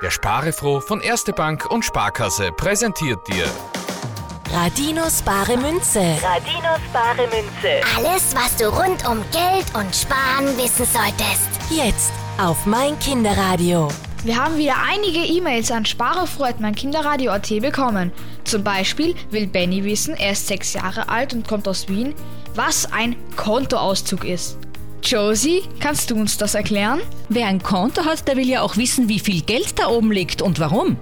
Der Sparefroh von Erste Bank und Sparkasse präsentiert dir Radinos bare Münze. Radinos bare Münze. Alles, was du rund um Geld und Sparen wissen solltest. Jetzt auf mein Kinderradio. Wir haben wieder einige E-Mails an sparefreud.meinkinderradio.at bekommen. Zum Beispiel will Benny wissen, er ist sechs Jahre alt und kommt aus Wien, was ein Kontoauszug ist. Josie, kannst du uns das erklären? Wer ein Konto hat, der will ja auch wissen, wie viel Geld da oben liegt und warum.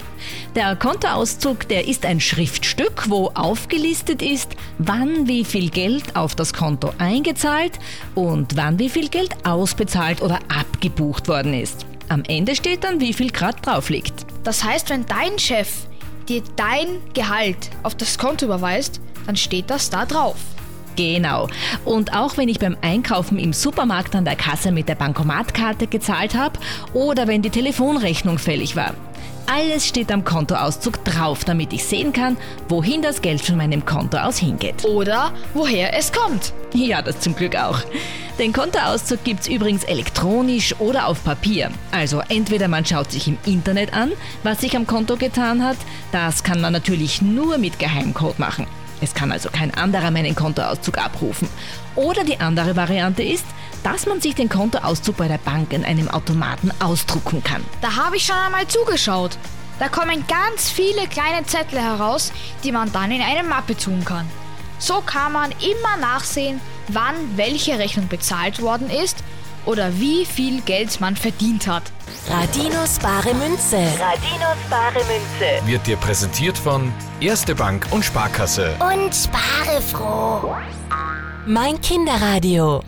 Der Kontoauszug, der ist ein Schriftstück, wo aufgelistet ist, wann wie viel Geld auf das Konto eingezahlt und wann wie viel Geld ausbezahlt oder abgebucht worden ist. Am Ende steht dann, wie viel Grad drauf liegt. Das heißt, wenn dein Chef dir dein Gehalt auf das Konto überweist, dann steht das da drauf. Genau. Und auch wenn ich beim Einkaufen im Supermarkt an der Kasse mit der Bankomatkarte gezahlt habe oder wenn die Telefonrechnung fällig war. Alles steht am Kontoauszug drauf, damit ich sehen kann, wohin das Geld von meinem Konto aus hingeht. Oder woher es kommt. Ja, das zum Glück auch. Den Kontoauszug gibt's übrigens elektronisch oder auf Papier. Also entweder man schaut sich im Internet an, was sich am Konto getan hat. Das kann man natürlich nur mit Geheimcode machen. Es kann also kein anderer meinen Kontoauszug abrufen. Oder die andere Variante ist, dass man sich den Kontoauszug bei der Bank in einem Automaten ausdrucken kann. Da habe ich schon einmal zugeschaut. Da kommen ganz viele kleine Zettel heraus, die man dann in eine Mappe tun kann. So kann man immer nachsehen, wann welche Rechnung bezahlt worden ist oder wie viel Geld man verdient hat. Radinos bare Münze. Radinos bare Münze. wird dir präsentiert von Erste Bank und Sparkasse. Und spare froh. Mein Kinderradio.